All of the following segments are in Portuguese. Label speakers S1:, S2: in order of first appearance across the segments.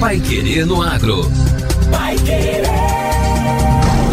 S1: Pai Querer no Agro. Pai Querer.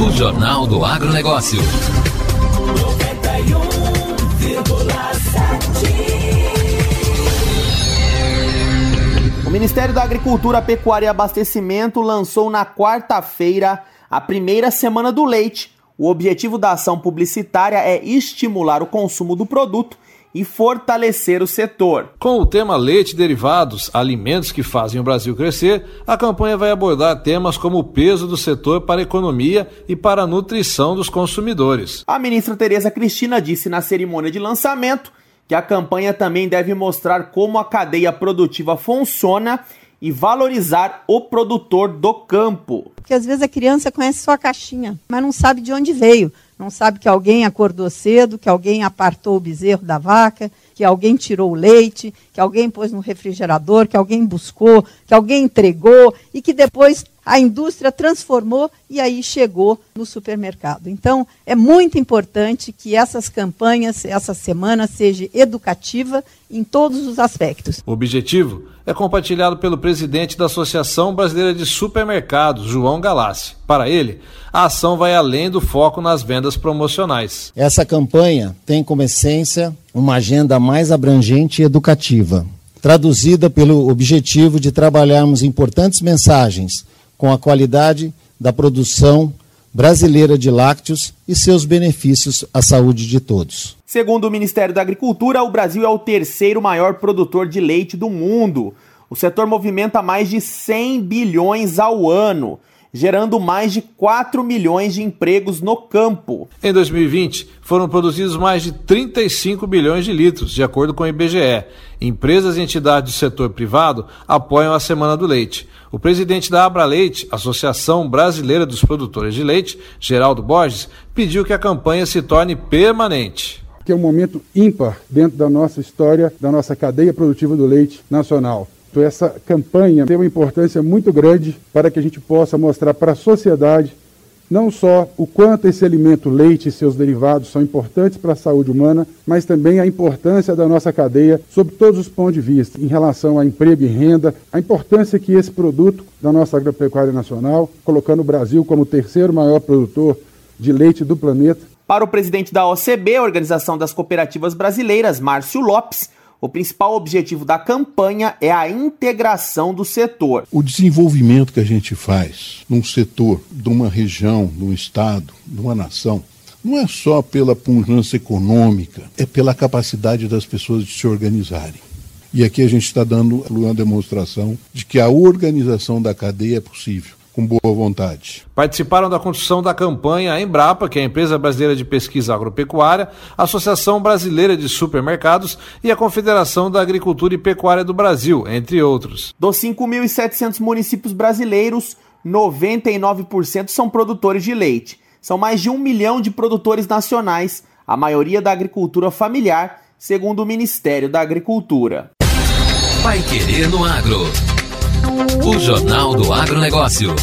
S1: O Jornal do Agronegócio. 91,7.
S2: O Ministério da Agricultura, Pecuária e Abastecimento lançou na quarta-feira a primeira semana do leite. O objetivo da ação publicitária é estimular o consumo do produto e fortalecer o setor.
S3: Com o tema Leite e Derivados, alimentos que fazem o Brasil crescer, a campanha vai abordar temas como o peso do setor para a economia e para a nutrição dos consumidores.
S2: A ministra Tereza Cristina disse na cerimônia de lançamento que a campanha também deve mostrar como a cadeia produtiva funciona e valorizar o produtor do campo.
S4: Porque às vezes a criança conhece só a caixinha, mas não sabe de onde veio não sabe que alguém acordou cedo, que alguém apartou o bezerro da vaca, que alguém tirou o leite, que alguém pôs no refrigerador, que alguém buscou, que alguém entregou e que depois a indústria transformou e aí chegou no supermercado. Então, é muito importante que essas campanhas, essa semana, seja educativa em todos os aspectos.
S3: O objetivo é compartilhado pelo presidente da Associação Brasileira de Supermercados, João Galassi. Para ele, a ação vai além do foco nas vendas promocionais.
S5: Essa campanha tem como essência uma agenda mais abrangente e educativa, traduzida pelo objetivo de trabalharmos importantes mensagens com a qualidade da produção brasileira de lácteos e seus benefícios à saúde de todos.
S2: Segundo o Ministério da Agricultura, o Brasil é o terceiro maior produtor de leite do mundo. O setor movimenta mais de 100 bilhões ao ano gerando mais de 4 milhões de empregos no campo.
S3: Em 2020, foram produzidos mais de 35 bilhões de litros, de acordo com o IBGE. Empresas e entidades do setor privado apoiam a Semana do Leite. O presidente da Abra Leite, Associação Brasileira dos Produtores de Leite, Geraldo Borges, pediu que a campanha se torne permanente
S6: que é um momento ímpar dentro da nossa história, da nossa cadeia produtiva do leite nacional. Então, essa campanha tem uma importância muito grande para que a gente possa mostrar para a sociedade não só o quanto esse alimento leite e seus derivados são importantes para a saúde humana, mas também a importância da nossa cadeia sob todos os pontos de vista, em relação a emprego e renda, a importância que esse produto da nossa agropecuária nacional, colocando o Brasil como o terceiro maior produtor de leite do planeta.
S2: Para o presidente da OCB, Organização das Cooperativas Brasileiras, Márcio Lopes, o principal objetivo da campanha é a integração do setor.
S7: O desenvolvimento que a gente faz num setor, de uma região, de um estado, de uma nação, não é só pela pujança econômica, é pela capacidade das pessoas de se organizarem. E aqui a gente está dando uma demonstração de que a organização da cadeia é possível com boa vontade.
S3: Participaram da construção da campanha a Embrapa, que é a empresa brasileira de pesquisa agropecuária, a Associação Brasileira de Supermercados e a Confederação da Agricultura e Pecuária do Brasil, entre outros.
S2: Dos 5.700 municípios brasileiros, 99% são produtores de leite. São mais de um milhão de produtores nacionais, a maioria da agricultura familiar, segundo o Ministério da Agricultura.
S1: Vai querer no agro. O Jornal do Agronegócio.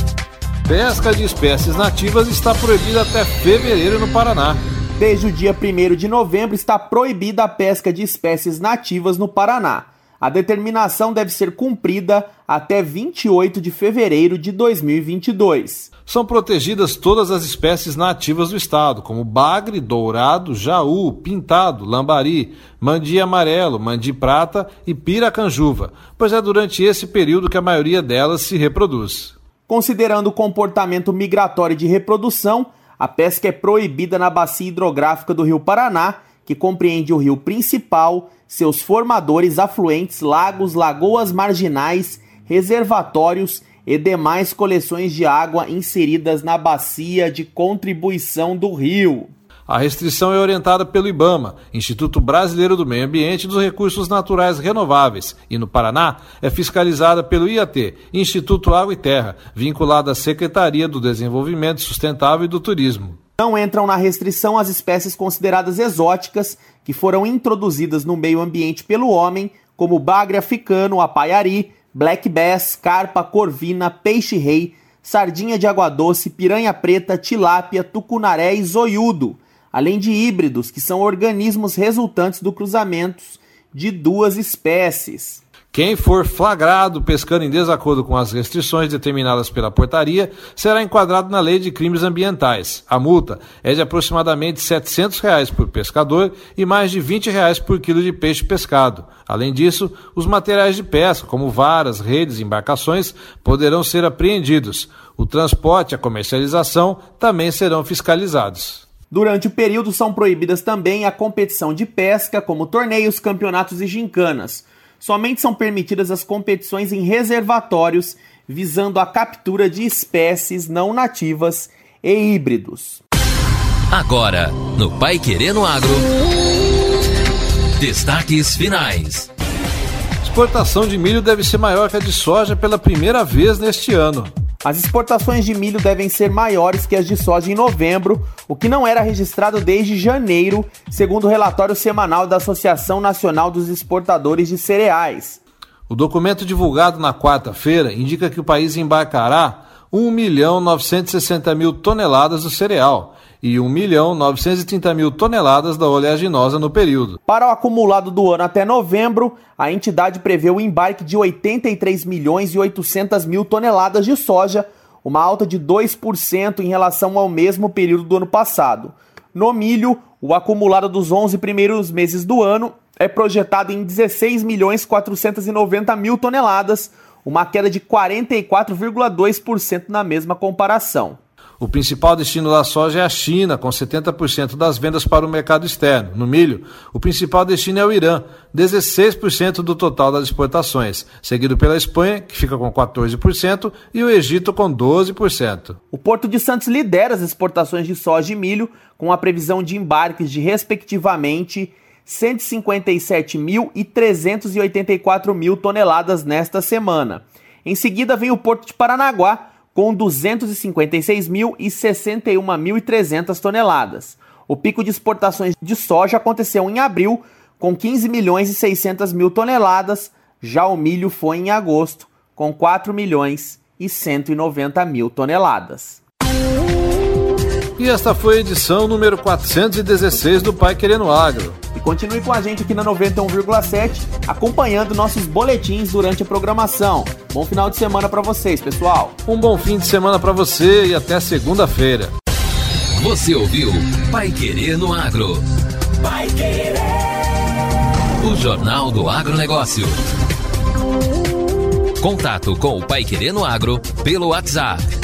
S3: Pesca de espécies nativas está proibida até fevereiro no Paraná.
S2: Desde o dia 1 de novembro está proibida a pesca de espécies nativas no Paraná. A determinação deve ser cumprida até 28 de fevereiro de 2022.
S3: São protegidas todas as espécies nativas do estado, como bagre, dourado, jaú, pintado, lambari, mandi amarelo, mandi prata e piracanjuva, pois é durante esse período que a maioria delas se reproduz.
S2: Considerando o comportamento migratório de reprodução, a pesca é proibida na bacia hidrográfica do Rio Paraná, que compreende o rio principal, seus formadores, afluentes, lagos, lagoas marginais, reservatórios e demais coleções de água inseridas na bacia de contribuição do rio.
S3: A restrição é orientada pelo IBAMA, Instituto Brasileiro do Meio Ambiente e dos Recursos Naturais Renováveis, e no Paraná é fiscalizada pelo IAT, Instituto Água e Terra, vinculado à Secretaria do Desenvolvimento Sustentável e do Turismo.
S2: Não entram na restrição as espécies consideradas exóticas que foram introduzidas no meio ambiente pelo homem, como bagre africano, apaiari, black bass, carpa, corvina, peixe-rei, sardinha de água doce, piranha preta, tilápia, tucunaré e zoiudo, além de híbridos, que são organismos resultantes do cruzamento de duas espécies.
S3: Quem for flagrado pescando em desacordo com as restrições determinadas pela portaria será enquadrado na lei de crimes ambientais. A multa é de aproximadamente 700 reais por pescador e mais de 20 reais por quilo de peixe pescado. Além disso, os materiais de pesca, como varas, redes e embarcações, poderão ser apreendidos. O transporte e a comercialização também serão fiscalizados.
S2: Durante o período são proibidas também a competição de pesca, como torneios, campeonatos e gincanas. Somente são permitidas as competições em reservatórios visando a captura de espécies não nativas e híbridos.
S1: Agora, no Pai Querendo Agro. Destaques finais.
S3: Exportação de milho deve ser maior que a de soja pela primeira vez neste ano.
S2: As exportações de milho devem ser maiores que as de soja em novembro, o que não era registrado desde janeiro, segundo o relatório semanal da Associação Nacional dos Exportadores de Cereais.
S3: O documento divulgado na quarta-feira indica que o país embarcará 1 milhão 960 mil toneladas do cereal, e 1 milhão 930 mil toneladas da oleaginosa no período.
S2: Para o acumulado do ano até novembro, a entidade prevê o embarque de 83 milhões e 800 mil toneladas de soja, uma alta de 2% em relação ao mesmo período do ano passado. No milho, o acumulado dos 11 primeiros meses do ano é projetado em 16 milhões 490 mil toneladas, uma queda de 44,2% na mesma comparação.
S3: O principal destino da soja é a China, com 70% das vendas para o mercado externo. No milho, o principal destino é o Irã, 16% do total das exportações, seguido pela Espanha, que fica com 14%, e o Egito com 12%.
S2: O Porto de Santos lidera as exportações de soja e milho, com a previsão de embarques de, respectivamente, 157 mil e 384 mil toneladas nesta semana. Em seguida vem o Porto de Paranaguá, com 256 mil e 61.300 toneladas. O pico de exportações de soja aconteceu em abril, com 15 milhões e 600 mil toneladas. Já o milho foi em agosto, com 4 milhões e 190 mil toneladas.
S3: E esta foi a edição número 416 do Pai Querendo Agro.
S2: E continue com a gente aqui na 91,7, acompanhando nossos boletins durante a programação. Bom final de semana para vocês, pessoal.
S3: Um bom fim de semana para você e até segunda-feira.
S1: Você ouviu Pai Querendo Agro. Pai Querer. O Jornal do Agronegócio. Contato com o Pai Querendo Agro pelo WhatsApp